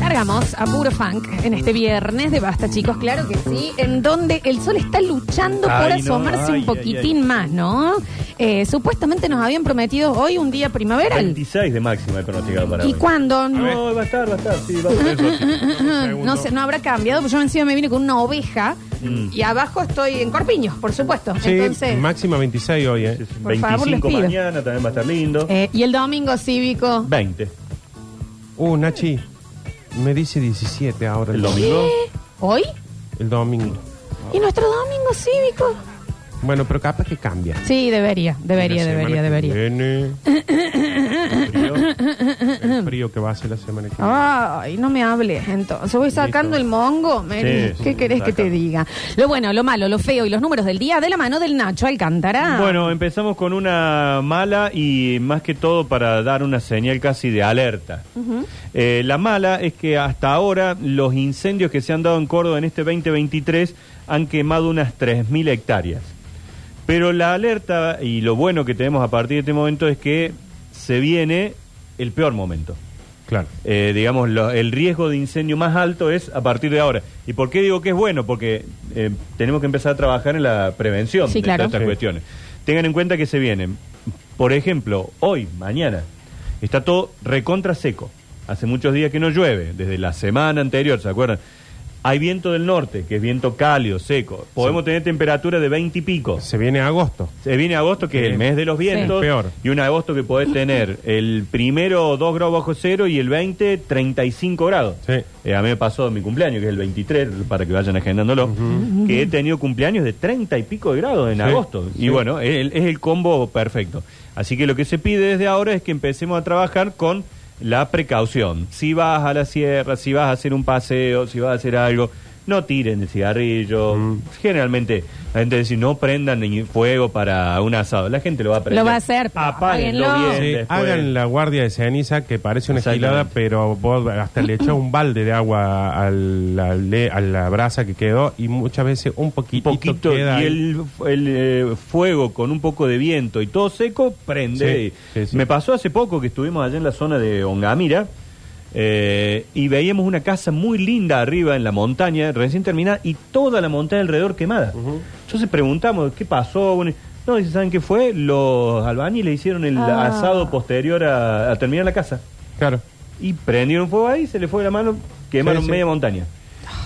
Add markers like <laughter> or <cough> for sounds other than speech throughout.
Largamos a puro funk en este viernes de Basta, chicos, claro que sí, en donde el sol está luchando por Ay, no, asomarse ay, un poquitín ay, ay. más, ¿no? Eh, supuestamente nos habían prometido hoy un día primaveral. 26 de máxima he pronosticado para ¿Y hoy. cuándo? No, va a estar, va a estar, sí, va a <laughs> estar. No sé, no habrá cambiado, porque yo encima me vine con una oveja Mm. y abajo estoy en Corpiños, por supuesto. Sí, Entonces, máxima 26 hoy, ¿eh? Por favor, les 25 pido. mañana también va a estar lindo. eh, y el domingo cívico. 20. Uh, Nachi, me dice 17 ahora. El domingo. ¿Hoy? El domingo. ¿Y nuestro domingo cívico? Bueno, pero capaz que cambia. Sí, debería, debería, La debería, que debería. viene, <laughs> el frío que va a ser la semana que viene. Ay, no me hables entonces. Voy sacando el mongo. Mary. Sí, ¿Qué querés que te diga? Lo bueno, lo malo, lo feo y los números del día de la mano del Nacho Alcántara. Bueno, empezamos con una mala y más que todo para dar una señal casi de alerta. Eh, la mala es que hasta ahora los incendios que se han dado en Córdoba en este 2023 han quemado unas 3.000 hectáreas. Pero la alerta y lo bueno que tenemos a partir de este momento es que se viene el peor momento. Claro. Eh, digamos, lo- el riesgo de incendio más alto es a partir de ahora. ¿Y por qué digo que es bueno? Porque eh, tenemos que empezar a trabajar en la prevención Sí, de claro. todas estas Sí. cuestiones. Tengan en cuenta que se vienen, por ejemplo, hoy, mañana, está todo recontra seco. Hace muchos días que no llueve, desde la semana anterior, ¿se acuerdan? Hay viento del norte, que es viento cálido, seco. Podemos Sí. tener temperatura de 20 y pico. Se viene agosto. Se viene agosto, que es el mes de los vientos. Sí. Peor. Y un agosto que podés tener el primero 2 grados bajo cero y el 20 35 grados. Sí. Eh, a mí me pasó mi cumpleaños, que es el 23, para que vayan agendándolo, que he tenido cumpleaños de 30 y pico de grados en Sí. agosto. Y Sí. bueno, es el, es el combo perfecto. Así que lo que se pide desde ahora es que empecemos a trabajar con la precaución. Si vas a la sierra, si vas a hacer un paseo, si vas a hacer algo, no tiren el cigarrillo. Mm. Generalmente la gente dice no prendan ni fuego para un asado. La gente lo va a prender. Lo va a hacer, pero Apáguenlo bien. Sí, después. hagan la guardia de ceniza que parece una gilada, pero vos hasta le echás un balde de agua a la, a la brasa que quedó y muchas veces un un poquitito poquito queda y ahí. el, el, eh, fuego con un poco de viento y todo seco prende. Sí, sí, sí. Me pasó hace poco que estuvimos allá en la zona de Ongamira eh, y veíamos una casa muy linda arriba en la montaña, recién terminada, y toda la montaña alrededor quemada. Entonces preguntamos, ¿qué pasó? Bueno, no, dice, ¿saben qué fue? Los albañiles hicieron el Ah. asado posterior a, a terminar la casa. Claro. Y prendieron fuego ahí, se le fue la mano, quemaron Sí, sí. media montaña.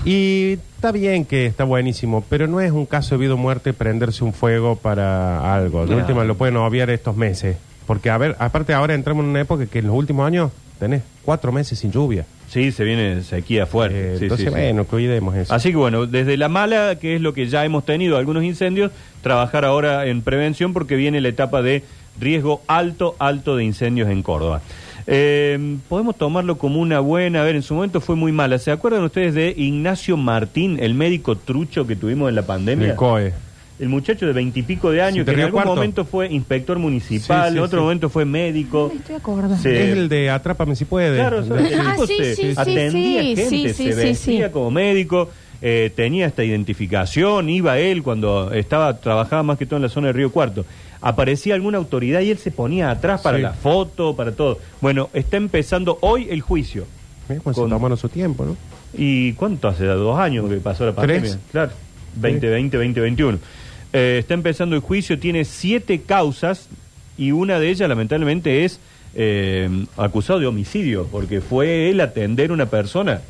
Y está bien que está buenísimo, pero no es un caso de vida o muerte prenderse un fuego para algo. De No. última lo pueden obviar estos meses. Porque, a ver, aparte ahora entramos en una época que en los últimos años tenés cuatro meses sin lluvia. Sí, se viene sequía fuerte. Eh, Sí, entonces, sí, sí. bueno, cuidemos eso. Así que bueno, desde la mala, que es lo que ya hemos tenido, algunos incendios, trabajar ahora en prevención porque viene la etapa de riesgo alto, alto de incendios en Córdoba. Eh, podemos tomarlo como una buena, a ver, en su momento fue muy mala. ¿Se acuerdan ustedes de Ignacio Martín, el médico trucho que tuvimos en la pandemia? El COE. El muchacho de veintipico de años que en algún Cuarto. momento fue inspector municipal, Sí, sí, en otro sí. momento fue médico. Me estoy acordando. Es el de Atrápame si puede. Claro, Ah, se sí, sí, atendía sí, gente, sí, se vestía sí. como médico, eh, tenía esta identificación, iba él cuando estaba trabajaba más que todo en la zona de Río Cuarto. Aparecía alguna autoridad y él se ponía atrás para Sí. la foto, para todo. Bueno, está empezando hoy el juicio. Eh, pues se Con- tomaron su tiempo, ¿no? ¿Y cuánto hace? ¿Dos años que pasó la pandemia? Tres. Claro, 2020, 2021. Eh, está empezando el juicio, tiene siete causas y una de ellas lamentablemente es eh, acusado de homicidio, porque fue él atender una persona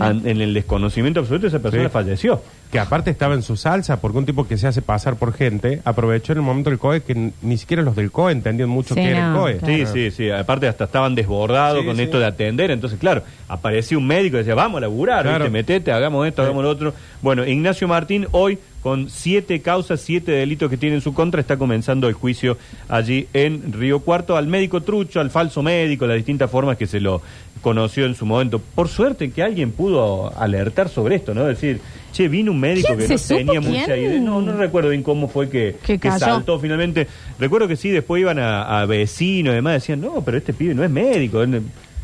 an- en el desconocimiento absoluto, esa persona Sí. falleció. Que aparte estaba en su salsa, porque un tipo que se hace pasar por gente aprovechó en el momento del COE que ni siquiera los del COE entendían mucho Sí, qué era el COE. claro. Sí, sí, sí. Aparte hasta estaban desbordados Sí, con sí. esto de atender. Entonces, claro, apareció un médico y decía, vamos a laburar, Claro. ¿viste? metete, hagamos esto, Sí. hagamos lo otro. Bueno, Ignacio Martín hoy con siete causas, siete delitos que tiene en su contra, está comenzando el juicio allí en Río Cuarto al médico trucho, al falso médico, las distintas formas que se lo conoció en su momento. Por suerte que alguien pudo alertar sobre esto, ¿no? Decir, che, vino un médico ¿Quién que no tenía quién? mucha idea. No, no recuerdo bien cómo fue que, Que saltó finalmente. Recuerdo que sí, después iban a, a vecinos y demás, decían, no, pero este pibe no es médico. él-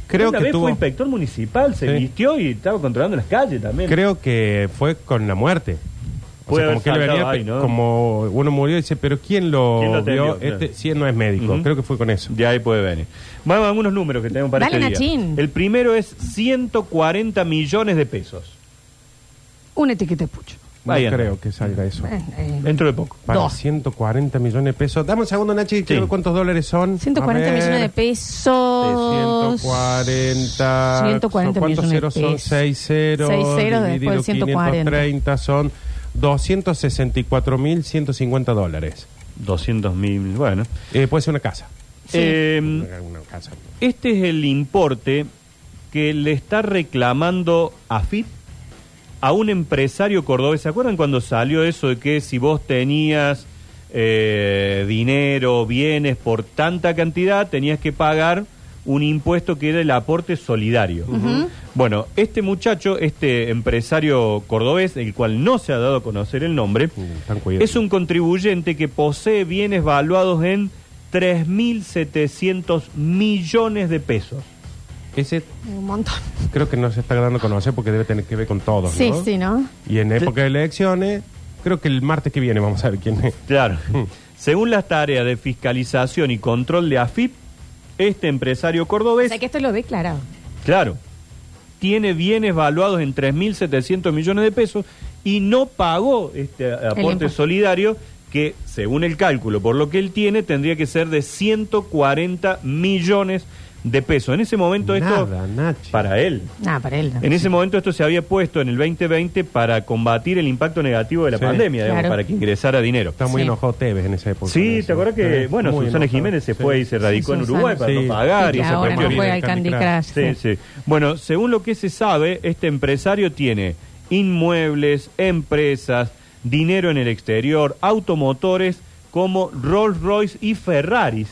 Creo Una que vez tuvo- fue inspector municipal, se Sí. vistió y estaba controlando las calles también. Creo que fue con la muerte. O Puede sea, como que saltado venía, ahí, ¿no? como uno murió y dice, pero ¿quién lo, ¿Quién lo vio? Este, sí, no es médico. Ujú. Creo que fue con eso. De ahí puede venir. Vamos a algunos números que tenemos para Dale, este día. Nachín. El primero es 140 millones de pesos. Una etiqueta de pucho. No anda. creo que salga eso. Eh, eh, Dentro de poco. Para Dos. 140 millones de pesos. Dame un segundo, Nachi, quiero ver cuántos dólares son. 140 A ver. millones de pesos. 140. 140 ¿Cuántos millones de ceros son? pesos. 6 ceros. Seis ceros después de 140. 530 son 264.150 dólares. 200 mil, bueno. Eh, puede ser una casa. Sí. Eh, Una casa. este es el importe que le está reclamando AFIP a un empresario cordobés. ¿Se acuerdan cuando salió eso de que si vos tenías eh, dinero, bienes por tanta cantidad, tenías que pagar un impuesto que era el aporte solidario? Bueno, este muchacho, este empresario cordobés, el cual no se ha dado a conocer el nombre, cuidado. es un contribuyente que posee bienes valuados en 3.700 millones de pesos. Ese Un montón. creo que no se está dando a conocer porque debe tener que ver con todos, Sí, ¿no? sí, ¿no? Y en época de elecciones, creo que el martes que viene vamos a ver quién es. Claro. Mm. Según las tareas de fiscalización y control de AFIP, este empresario O cordobés, sea que esto lo declarado. claro, tiene bienes valuados en 3.700 millones de pesos y no pagó este aporte solidario que, según el cálculo, por lo que él tiene, tendría que ser de 140 millones de pesos. En ese momento esto, Nada, para él, Nada, para él. no. En ese momento esto se había puesto en el 2020 para combatir el impacto negativo de la Sí. pandemia, digamos, Claro. para que ingresara dinero. Está muy Sí. enojado Tevez en esa época. Sí. ¿te acuerdas que, Sí, bueno, muy Susana enojado. Jiménez se Sí. fue y se radicó Sí, en Uruguay para Sí. no pagar Y y, que esa ahora cuestión? no juega al Candy Candy Crush. Crush. Sí, sí. Bueno, según lo que se sabe, este empresario tiene inmuebles, empresas, dinero en el exterior, automotores como Rolls Royce y Ferraris.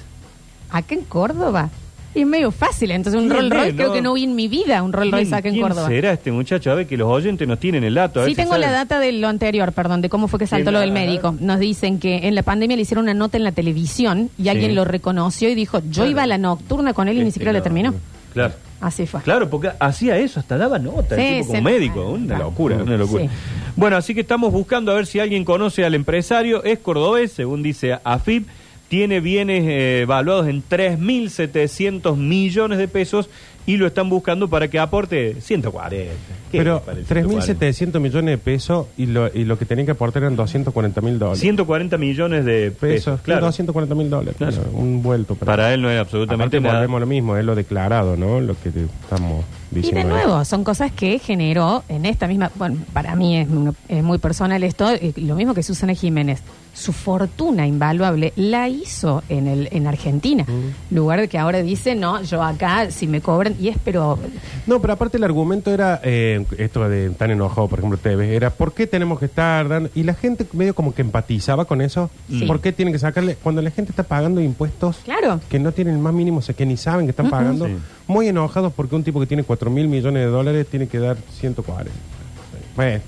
Acá en Córdoba. Y es medio fácil. Entonces, un ¿Quién Rolls Royce, es, creo no? que no vi en mi vida un Rolls Royce ¿Quién, acá en quién Córdoba. será este muchacho? A ver, que los oyentes nos tienen el dato. a ver Sí, si tengo la saben. data de lo anterior, perdón, de cómo fue que saltó ¿Quién lo del médico. Nos dicen que en la pandemia le hicieron una nota en la televisión y alguien lo reconoció y dijo, yo Claro. iba a la nocturna con él y ni Este, siquiera le no, terminó. Claro. Así fue. Claro, porque hacía eso, hasta daba nota, el Sí, tipo como médico, una Ah, locura, una locura. sí. Bueno, así que estamos buscando a ver si alguien conoce al empresario, es cordobés, según dice AFIP, tiene bienes eh, valuados en 3.700 millones de pesos y lo están buscando para que aporte 140. ¿Qué Pero para el 140? 3.700 millones de pesos y lo, y lo que tenían que aportar eran 240 mil dólares. 140 millones de pesos, pesos, claro. 240 mil dólares. Claro. Un vuelto. Para él no es absolutamente Aparte nada. volvemos lo mismo, es lo declarado, ¿no? Lo que te- estamos Y diciendo. de nuevo, son cosas que generó en esta misma, bueno, para mí es, es muy personal esto, lo mismo que Susana Jiménez. Su fortuna invaluable la hizo en el en Argentina. Lugar de que ahora dice, no, yo acá, si me cobran, y es, pero No, pero aparte el argumento era, eh, esto de tan enojado, por ejemplo, Tevez, era ¿por qué tenemos que estar dando? Y la gente medio como que empatizaba con eso. Sí. ¿Por qué tienen que sacarle? Cuando la gente está pagando impuestos Claro. que no tienen el más mínimo, o sea, que ni saben que están pagando, Sí. muy enojados porque un tipo que tiene 4 mil millones de dólares tiene que dar 140. Bueno.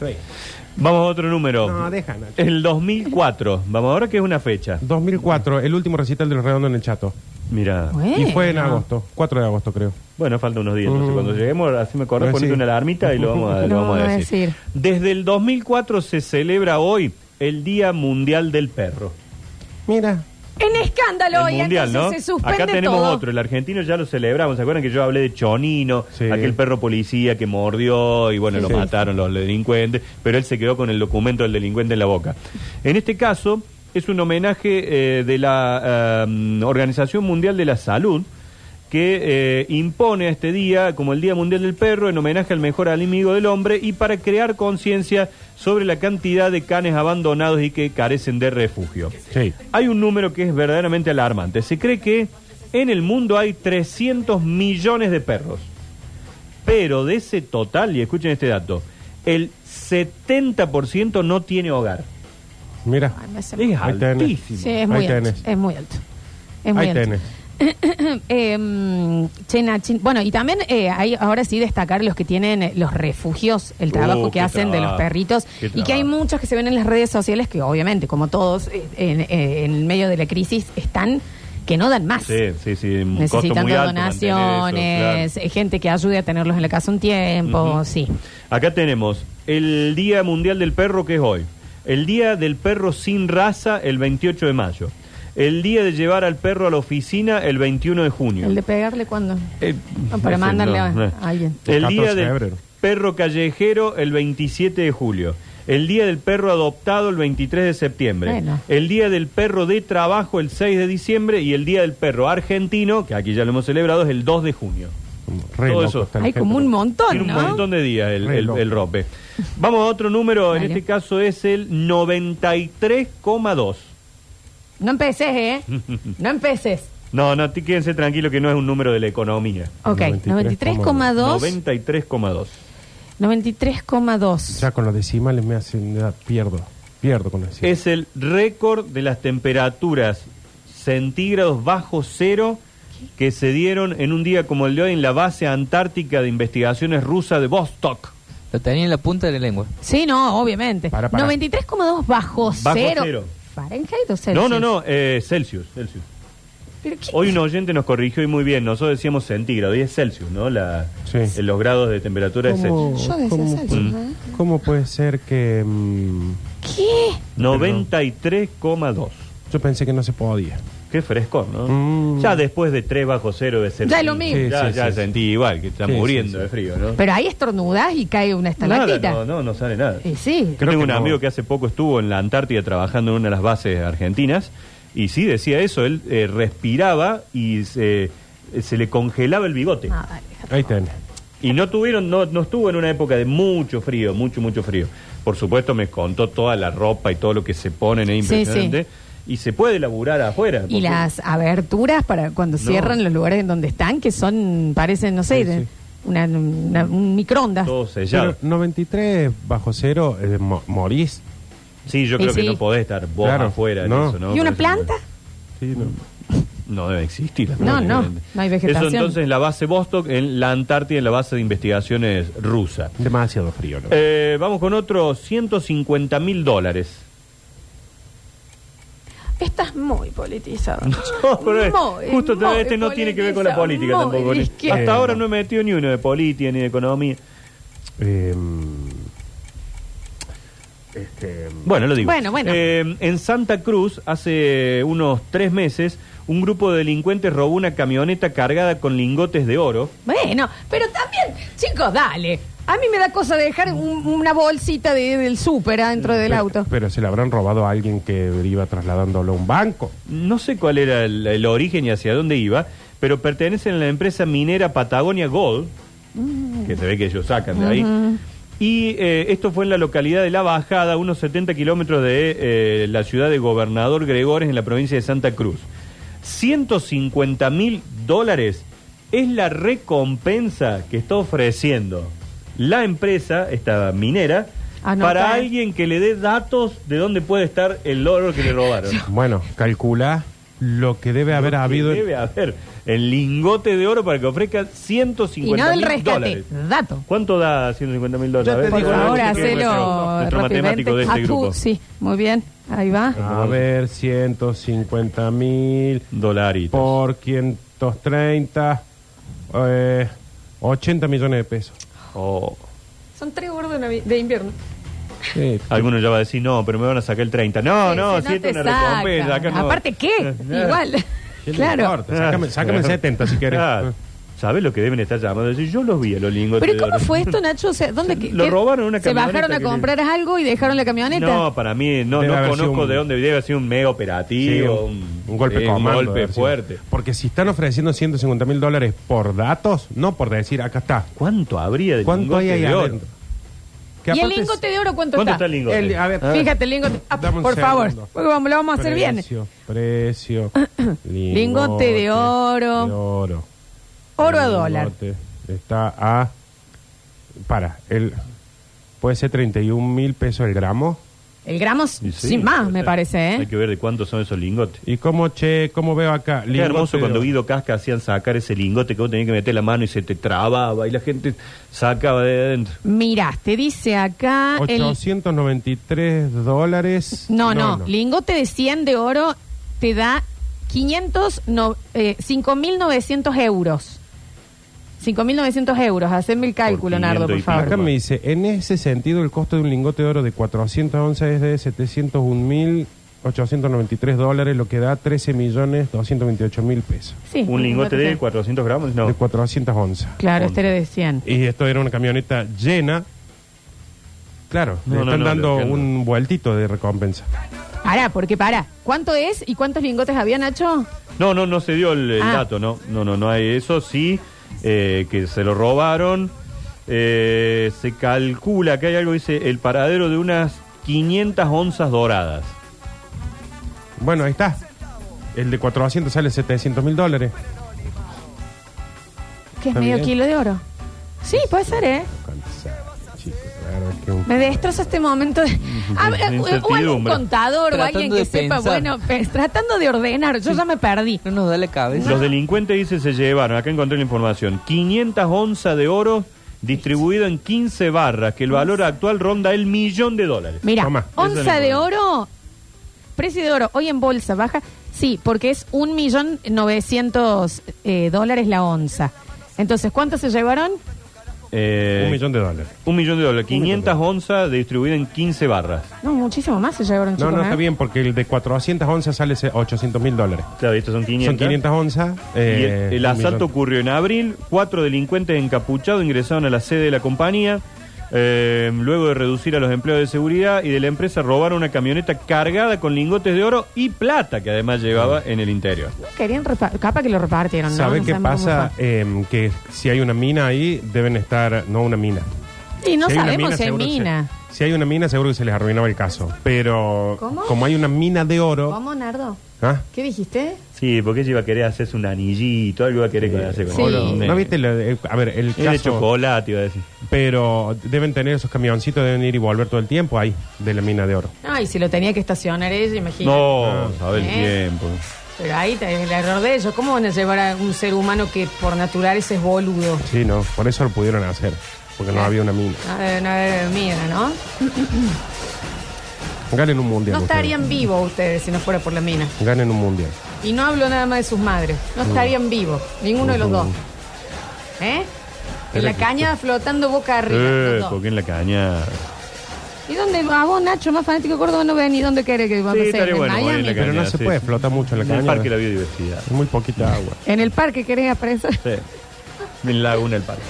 Vamos a otro número. No, deja, Nacho. El 2004. Vamos ahora que es una fecha. 2004, el último recital de los redondos en el chato. Mira. Bueno. Y fue en agosto, 4 de agosto creo. Bueno, falta unos días. Entonces, cuando lleguemos, así me acuerdo, Pues ponete sí. una alarmita y lo vamos a, lo Lo vamos a vamos a decir. decir. Desde el 2004 se celebra hoy el Día Mundial del Perro. Mira, En escándalo, el y mundial, ¿no? entonces se suspende Acá tenemos todo. otro. El argentino ya lo celebramos. ¿Se acuerdan que yo hablé de Chonino? Sí. Aquel perro policía que mordió y bueno, Sí, lo sí. mataron los delincuentes. Pero él se quedó con el documento del delincuente en la boca. En este caso, es un homenaje eh, de la eh, Organización Mundial de la Salud que eh, impone a este día como el Día Mundial del Perro en homenaje al mejor amigo del hombre y para crear conciencia sobre la cantidad de canes abandonados y que carecen de refugio. sí. Hay un número que es verdaderamente alarmante. Se cree que en el mundo hay 300 millones de perros. Pero de ese total, y escuchen este dato, el 70% no tiene hogar. Mira, Ay, Es altísimo. Sí, es muy alto. Es muy alto. Es muy ahí alto. <coughs> Eh, Nachín, bueno, y también hay ahí ahora sí destacar los que tienen eh, los refugios, el trabajo Uh, que qué hacen de los trabajo, perritos, qué y que hay trabajo. muchos que se ven en las redes sociales que obviamente, como todos, eh, en, eh, en medio de la crisis, están que no dan más. Sí, sí, sí. Un costo Necesitando muy alto mantener eso, donaciones, claro. eh, gente que ayude a tenerlos en la casa un tiempo, Ujú. sí. Acá tenemos el Día Mundial del Perro, que es hoy. El día del perro sin raza, el 28 de mayo. El día de llevar al perro a la oficina, el 21 de junio. El de pegarle cuando. Eh, No, para ese mandarle a- no. a alguien. El 14 día de del febrero. perro callejero, el 27 de julio. El día del perro adoptado, el 23 de septiembre. Bueno. El día del perro de trabajo, el 6 de diciembre. Y el día del perro argentino, que aquí ya lo hemos celebrado, es el 2 de junio. Re Todo loco eso. Hay gente. como un montón, Tiene un ¿no? montón de días el, el- el rope. Vamos a otro número, en este caso es el 93,2. No empeces, ¿eh? No empeces. No, no, quédense tranquilos que no es un número de la economía. Ok, 93,2. 93,2. 93,2. 93,2. Ya con los decimales me hacen. ya pierdo. Pierdo con los decimales. Es el récord de las temperaturas centígrados bajo cero que se dieron en un día como el de hoy en la base antártica de investigaciones rusa de Vostok. Lo tenía en la punta de la lengua. Sí, no, obviamente. Para, para. 93,2 bajo, Bajo cero. cero. ¿Fahrenheit o Celsius? No, no, no, eh, Celsius, Celsius. ¿Pero qué? Hoy un oyente nos corrigió y muy bien, nosotros decíamos centígrado y es Celsius, ¿no? La, Sí. eh, Los grados de temperatura es ¿Cómo, Celsius. Yo decía cómo- Celsius, Mm. ¿eh? cómo puede ser que.? mm, ¿Qué? 93,2. yo pensé que no se podía. Qué fresco, ¿no? Mm. Ya después de 3 bajo cero de ser. Ya lo mismo. Sí, ya sí, ya sí, sentí igual, que está Sí, muriendo sí, sí. de frío, ¿no? Pero ahí estornudas y cae una Nada, estalactita. no, no, no sale nada. Y sí. Creo tengo que un no. amigo que hace poco estuvo en la Antártida trabajando en una de las bases argentinas y sí decía eso, él eh, respiraba y se, se le congelaba el bigote. Ah, déjate. Ahí tenés. Y no tuvieron, no, no estuvo en una época de mucho frío, mucho, mucho frío. Por supuesto me contó toda la ropa y todo lo que se ponen, es Sí, impresionante. Y se puede laburar afuera. Y las aberturas para cuando cierran los lugares en donde están, que son, parecen, no sé, Sí, sí. una- una- un microondas. Todo sellado. Pero 93 bajo cero, eh, mo- morís. Sí, yo Y creo que sí. no podés estar vos Claro, afuera en no. eso, ¿no? ¿Y una planta? Sí, no. <laughs> No debe existir. la No, planta, no, evidente. no hay vegetación. Eso entonces en la base Vostok, en la Antártida, en la base de investigaciones rusa. Demasiado frío. ¿no? Eh, vamos con otros 150 mil dólares. Estás muy politizado. <laughs> No, pero es- Muy, justo muy este no tiene que ver con la política politizado, tampoco. muy Ni- izquierda. Hasta ahora no he metido ni uno de política ni de economía. Eh, este, Bueno, lo digo. Bueno, bueno. Eh, en Santa Cruz, hace unos tres meses, un grupo de delincuentes robó una camioneta cargada con lingotes de oro. Bueno, pero también, chicos, dale. A mí me da cosa dejar un- una bolsita de- del súper adentro del pero- auto. Pero se le habrán robado a alguien que iba trasladándolo a un banco. No sé cuál era el, el origen y hacia dónde iba, pero pertenecen a la empresa minera Patagonia Gold, que se ve que ellos sacan de ahí. Y eh, esto fue en la localidad de La Bajada, unos 70 kilómetros de eh, la ciudad de Gobernador Gregores, en la provincia de Santa Cruz. 150 mil dólares es la recompensa que está ofreciendo la empresa, esta minera, Anota. para alguien que le dé datos de dónde puede estar el oro que le robaron. <laughs> Bueno, calcula lo que debe haber Lo que habido. Debe haber el lingote de oro para que ofrezca 150 Y no del mil rescate, dólares. dato. ¿Cuánto da 150 mil dólares? Por favor, hacelo nuestro rápidamente. matemático de este Ah, tú, grupo. Sí, muy bien. Ahí va. A ver, 150 mil Dolaritos. por 530, eh, 80 millones de pesos. Oh. Son tres gordos de, invierno. Sí, Algunos ya va a decir, no, pero me van a sacar el 30. No, Sí, no, si te una recompensa. sacan. acá no. Aparte, ¿qué? Igual. ¿qué le claro. Sácame, sácame el 70 si querés. Claro. ¿Sabes lo que deben estar llamando? Decir, yo los vi a los lingotes Pero de ¿cómo oro. fue esto, Nacho? O sea, ¿dónde, <laughs> Lo qué- robaron en una ¿Se camioneta bajaron a que comprar algo y dejaron la camioneta? No, para mí, no, Debe no haber sido conozco un- de dónde. Debe haber sido un mega Sí, operativo. un, un golpe sí, comando, Un golpe fuerte. Porque si están ofreciendo 150 mil dólares por datos, no por decir, acá está. ¿Cuánto habría de ¿Cuánto hay lingote ahí de oro? adentro? Que ¿Y el aparte es- lingote de oro cuánto, ¿Cuánto está? está el lingote? El- a ver, Ah. Fíjate, el lingote. Ah, Dame un por favor, segundo. porque vamos- lo vamos a hacer bien. Precio, precio. <coughs> Lingote de oro. de oro. Oro a El dólar. Está a. Para, el. Puede ser 31 mil pesos el gramo. El gramo, sin más, me parece, Hay ¿eh? que ver de cuántos son esos lingotes. ¿Y cómo, che, cómo veo acá? Qué hermoso cuando Guido Casca hacían sacar ese lingote que vos tenías que meter la mano y se te trababa y la gente sacaba de adentro. Mirá, te dice acá el... 893 dólares. No, no, lingote de 100 de oro te da 500, no, eh, 5.900 euros. 5.900 euros. Haceme el cálculo, Por Nardo, 500 por favor. Acá me dice, en ese sentido, el costo de un lingote de oro de 400 onzas es de 701.893 dólares, lo que da 13.228.000 pesos. Sí, Un lingote de sí. 400 gramos, no. De 400 onzas. Claro, este era de 100. Y esto era una camioneta llena. Claro, No, le están no, dando un vueltito de recompensa. Pará, porque para. ¿Cuánto es y cuántos lingotes había, Nacho? No, no, no se dio el, el Ah. dato, no. No, no, no hay eso. Sí, eh, que se lo robaron. Eh, se calcula que hay algo, dice, el paradero de unas 500 onzas doradas. Bueno, ahí está. El de 400 sale 700 mil dólares. Que es medio bien. kilo de oro. Sí, puede ser, ¿eh? Me destroza este momento de... <laughs> A ver, o algún contador o alguien que sepa, pensar. bueno, pe- tratando de ordenar. Yo ya me perdí. No nos da la cabeza. Los delincuentes, dice, se llevaron, acá encontré la información, 500 onzas de oro distribuido en 15 barras, que el valor actual ronda el millón de dólares. Mira, Toma. Esa es onza la de información. oro, precio de oro, hoy en bolsa baja, sí, porque es un millón novecientos eh, dólares la onza. Entonces, ¿cuánto se llevaron? Eh, un millón de dólares. un millón de dólares, Un millón de 500 onzas distribuido en 15 barras. No, muchísimo más se llevaron, No, chicos. no, ¿eh? está bien, porque el de 400 onzas sale 800 mil dólares. Claro, estos son 500. Son 500 onzas. Y eh, el, el un asalto millón. ocurrió en abril. Cuatro delincuentes encapuchados ingresaron a la sede de la compañía. Eh, luego de reducir a los empleados de seguridad y de la empresa, robaron una camioneta cargada con lingotes de oro y plata que además llevaba en el interior. Querían repar- capaz que lo repartieron, ¿no? ¿Sabe No qué sabemos cómo pasa? Eh, que si hay una mina ahí, deben estar. No una mina. fue. Y no Si hay una sabemos si hay seguro que se- mina. si hay una mina, seguro que se les arruinaba el caso. Pero ¿Cómo? como hay una mina de oro. ¿Cómo, Nardo? ¿Ah? ¿Qué dijiste? Sí, porque ella iba a querer hacerse un anillito, algo iba a querer hacer con Sí. ¿No, ¿No viste? a ver, el Es de caso. chocolate, iba a decir. Pero deben tener esos camioncitos, deben ir y volver todo el tiempo ahí, de la mina de oro. Ay, si lo tenía que estacionar ella, imagínate. No, Ah. sabe el ¿Eh? tiempo. Pero ahí está el error de ellos. ¿Cómo van a llevar a un ser humano que por naturaleza es boludo? Sí, no, por eso lo pudieron hacer, porque no había una mina. No no debe- mira, ¿no? <clears throat> Ganen un mundial. No ustedes. estarían vivos ustedes si no fuera por la mina. Ganen un mundial. Y no hablo nada más de sus madres. No estarían vivos, ninguno de los dos. ¿Eh? En la caña flotando boca arriba. Eh, los dos. porque en la caña. ¿Y dónde? A vos, Nacho, más fanático de Córdoba, no ven. ¿Y dónde querés que vamos Sí, a hacer? estaría ¿En bueno, Miami? en la Pero no caña, se sí, puede, sí. flota mucho en la En caña. el parque de la biodiversidad. Es muy poquita agua. ¿En el parque querés aparecer? Sí. En Laguna del Parque.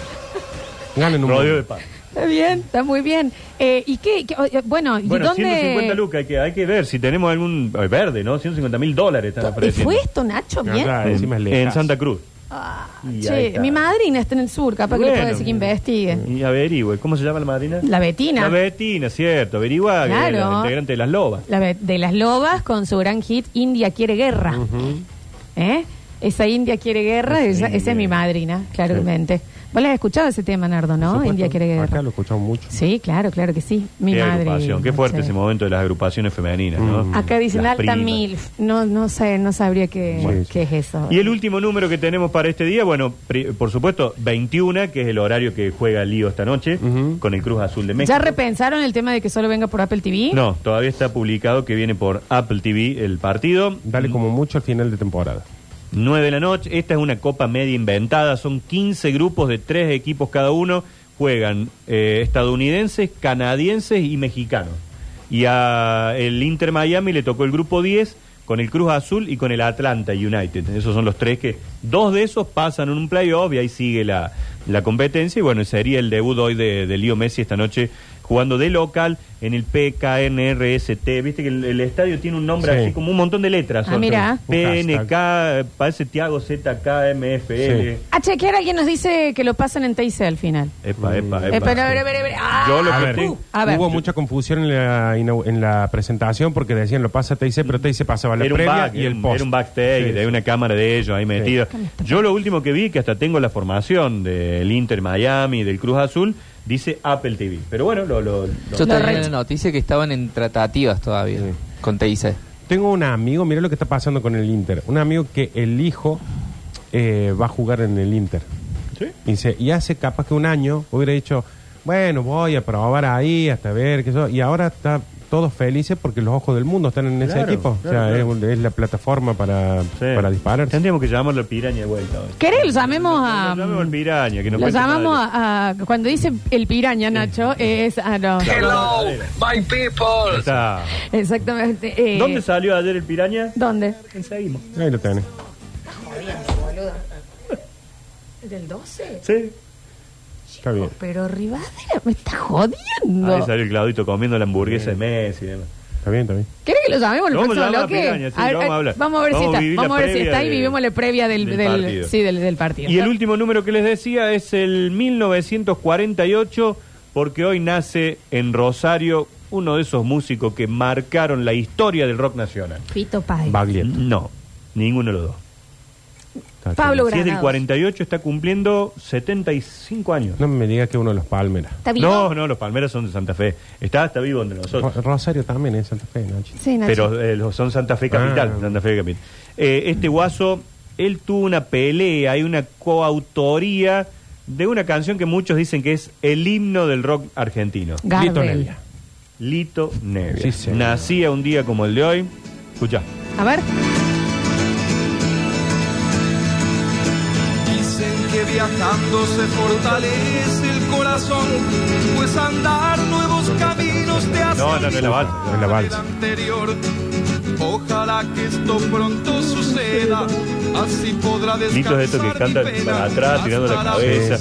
Ganen un Rodeo de mundial. parque. Está bien, está muy bien. Eh, ¿Y qué? qué- oye, bueno, ¿y Bueno, dónde? 150 lucas, hay que, hay que ver si tenemos algún. eh, verde, ¿no? 150 mil dólares están ¿Y ofreciendo. fue esto, Nacho? ¿Bien? En, encima es en lejos. Santa Cruz. Ah, Y ahí che, está. mi madrina está en el sur, capaz que le Bueno, puedo decir que investigue. Y averigüe. ¿Cómo se llama la madrina? La Betina. La Betina, cierto. Averigua que Claro. es la integrante de las lobas. La be- de las lobas con su gran hit India quiere guerra. ¿Eh? Esa India quiere guerra, esa, esa es mi madrina, claramente. Vos la has escuchado ese tema, Nardo, ¿no? India quiere guerra. Acá lo escuchamos mucho. Sí, claro, claro que sí. Mi Qué madre. agrupación. Qué fuerte ese momento de las agrupaciones femeninas, ¿no? Mm. Acá dicen Las alta primas. milf. No, no sé, no sabría qué, Bueno. qué es eso. Y el último número que tenemos para este día, bueno, pri- por supuesto, 21, que es el horario que juega Lío esta noche, con el Cruz Azul de México. ¿Ya repensaron el tema de que solo venga por Apple TV? No, todavía está publicado que viene por Apple TV el partido. Dale como mucho al final de temporada. 9 de la noche. Esta es una copa media inventada. Son 15 grupos de tres equipos cada uno. Juegan eh, estadounidenses, canadienses y mexicanos. Y a el Inter Miami le tocó el grupo 10 con el Cruz Azul y con el Atlanta United. Esos son los tres que... Dos de esos pasan en un playoff y ahí sigue la, la competencia. Y bueno, sería el debut hoy de, de Leo Messi esta noche jugando de local en el PKNRST. Viste que el, el estadio tiene un nombre Sí. así como un montón de letras. Ah, son- mira. PNK, parece Tiago ZKMFL. Sí. A chequear, alguien nos dice que lo pasan en TIC al final. Epa, epa, epa. ver. Ah, Yo lo A que ver, tengo- a ver. hubo mucha confusión en la, inau- en la presentación porque decían lo pasa TIC, pero TIC pasaba la Era un, previa back, y era el un- post. era un backstage, Sí, de una cámara de ellos ahí metida. Yo lo último que vi, que hasta tengo la formación del Inter Miami, del Cruz Azul, dice Apple TV. Pero bueno, lo... lo, lo- Yo tenía la noticia que estaban en tratativas todavía Sí. con TIC. Tengo un amigo, mira lo que está pasando con el Inter. Un amigo que el hijo eh, va a jugar en el Inter. ¿Sí? Y, dice, y hace capaz que un año hubiera dicho, bueno, voy a probar ahí hasta ver qué eso. Y ahora está todos felices porque los ojos del mundo están en ese Claro, equipo. claro, o sea, claro. Es, es la plataforma para, Sí. para disparar. Tendríamos que llamarlo piraña de vuelta. hoy. ¿Querés que lo llamemos a... Lo llamemos el piraña, que nos Lo cuente llamamos a, a- Cuando dice el piraña, Nacho, es... Ah, no. Hello, my people. Está. Exactamente. eh, ¿Dónde salió ayer el piraña? ¿Dónde? Seguimos. Ahí lo tenés. ¿Del 12? Sí. Está bien. Pero Rivadera me está jodiendo. Ahí salió el Claudito comiendo la hamburguesa de Messi y demás. Está bien, está bien. ¿Querés que lo llamemos el vamos a próximo llamar a bloque? Piraña, sí, lo vamos a hablar. Vamos a ver Vamos a si está. Vamos a ver si previa está y de- vivimos la previa del, del del- partido. sí, del, del partido. Y el último número que les decía es el 1948, porque hoy nace en Rosario uno de esos músicos que marcaron la historia del rock nacional. Pito Pai. Baglietto. No, ninguno de los dos. Está Pablo Si es del Granados. 48, está cumpliendo 75 años. No me digas que uno de los Palmeras. ¿Está vivo? No, no, los Palmeras son de Santa Fe. Está hasta vivo entre nosotros. Ro- Rosario también es Santa Fe, Nacho. Sí, Nacho. Pero eh, los- son Santa Fe Capital. Ah. Santa Fe Capital. Eh, este guaso, él tuvo una pelea, hay una coautoría de una canción que muchos dicen que es el himno del rock argentino. Lito. Nevia. Lito Nevia. Sí, señor. Nacía un día como el de hoy. Escucha. A ver. Que viajando se fortalece el corazón, pues andar nuevos caminos te hace No, no, no es la balsa. No es la balsa. anterior. Ojalá que esto pronto suceda, así podrá Nito es esto que mi canta pena para atrás, tirando la cabeza.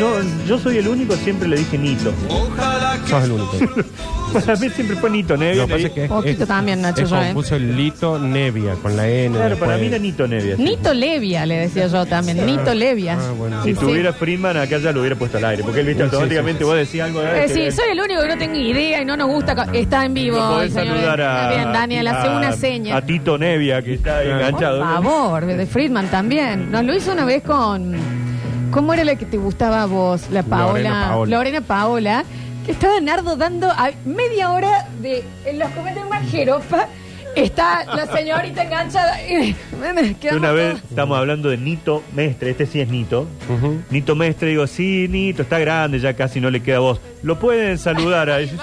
No, yo soy el único, siempre le dije Nito. Ojalá que Sos el único. <laughs> Para mí siempre fue Nito Nevia. Lo que pasa es que es, Poquito es- también, Nacho, es yo, ¿eh? confuso el Lito Nevia con la N. Claro, para después. mí era Nito Nevia. sí. Nito Levia, le decía yo también. Nito Levia. Ah, bueno. Si Sí. tuviera Friedman, acá ya lo hubiera puesto al aire. Porque él, viste, Sí, sí, automáticamente sí, sí. vos decís algo de Eh, sí, soy el único que no tengo idea y no nos gusta. co- Está en vivo. No podés señores. saludar a. Está bien, Daniel, hace a- una seña. A Tito Nevia, que está ahí Por enganchado. favor, de Friedman también. Nos lo hizo una vez con. ¿Cómo era la que te gustaba a vos? La Paola. Lorena Paola. Lorena Paola. Que estaba Nardo dando a media hora de. En los comentarios más jeropa. Está la señorita enganchada. Quedamos Una vez todos- estamos hablando de Nito Mestre, este sí es Nito. Ujú. Nito Mestre, digo, sí, Nito, está grande, ya casi no le queda voz. Lo pueden saludar a ellos.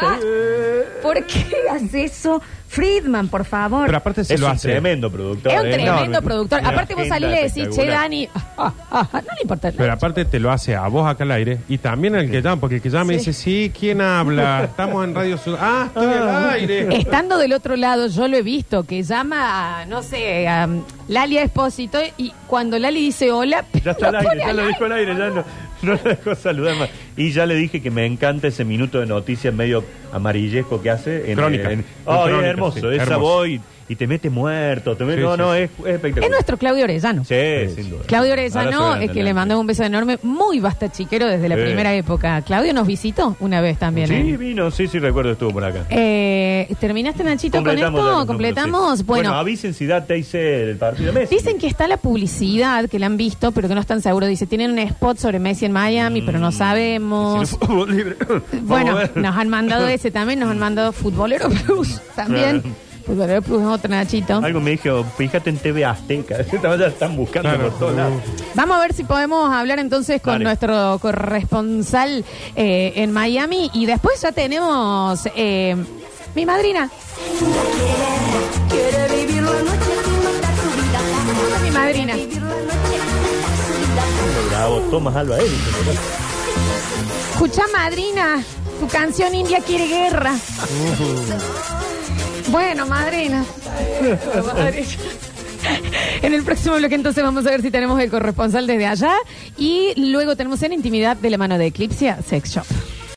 ¿Por qué haces eso? Friedman, por favor. Pero aparte se Es lo un hace. tremendo productor. es un ¿eh? tremendo No, productor. una Aparte vos agenda salís y le decís, che, espectacular. Dani, ah, ah, ah, no le importa. Pero aparte te lo hace a vos acá al aire y también al que llama, porque el que llama Sí. dice, sí, ¿quién habla? <laughs> Estamos en Radio Sud. Ah, estoy al aire. Estando del otro lado, yo lo he visto, que llama a, no sé, a um, Lali Espósito y cuando Lali dice hola, Ya está al lo aire, pone ya al lo aire. dijo al aire, ya no, <laughs> no lo dejó saludar más. Y ya le dije que me encanta ese minuto de noticias medio amarillesco que hace. En, Crónica. en- En oh, crónica, es hermoso, sí, esa hermoso. voz y, te mete muerto. Te mete- Sí, no, sí, no, sí. es, es espectacular. Es nuestro Claudio Orellano. Sí, Sí, sin duda. Claudio Orellano, es que le mandó un beso enorme, muy basta chiquero desde la Sí. primera época. Claudio nos visitó una vez también. Sí, ¿eh? vino, sí, sí, recuerdo, estuvo por acá. Eh, ¿Terminaste, Nachito, con esto? ¿Completamos? sí. Bueno, avisen si da TIC del partido de Messi. Dicen que está la publicidad, que la han visto, pero que no están seguros. Dice, tienen un spot sobre Messi en Miami, pero no si sabemos. no, fútbol libre. <laughs> Bueno, Vamos a ver. nos han mandado ese también, nos han mandado Futbolero Plus <laughs> también. Claro. Futbolero Plus es otro Nachito. Algo me dijo, fíjate en TV Azteca. <laughs> ya están buscando Claro. por todos lados. Vamos a ver si podemos hablar entonces con Dale. nuestro corresponsal eh, en Miami. Y después ya tenemos eh, mi madrina. Quiere vivir la noche su vida. Mi madrina. Vivir la noche sin matar su vida. Bravo, Tomás Alba Edison. Escucha, madrina, tu canción India quiere guerra. Bueno, madrina. En el próximo bloque entonces vamos a ver si tenemos el corresponsal desde allá y luego tenemos en intimidad de la mano de Eclipse Sex Shop.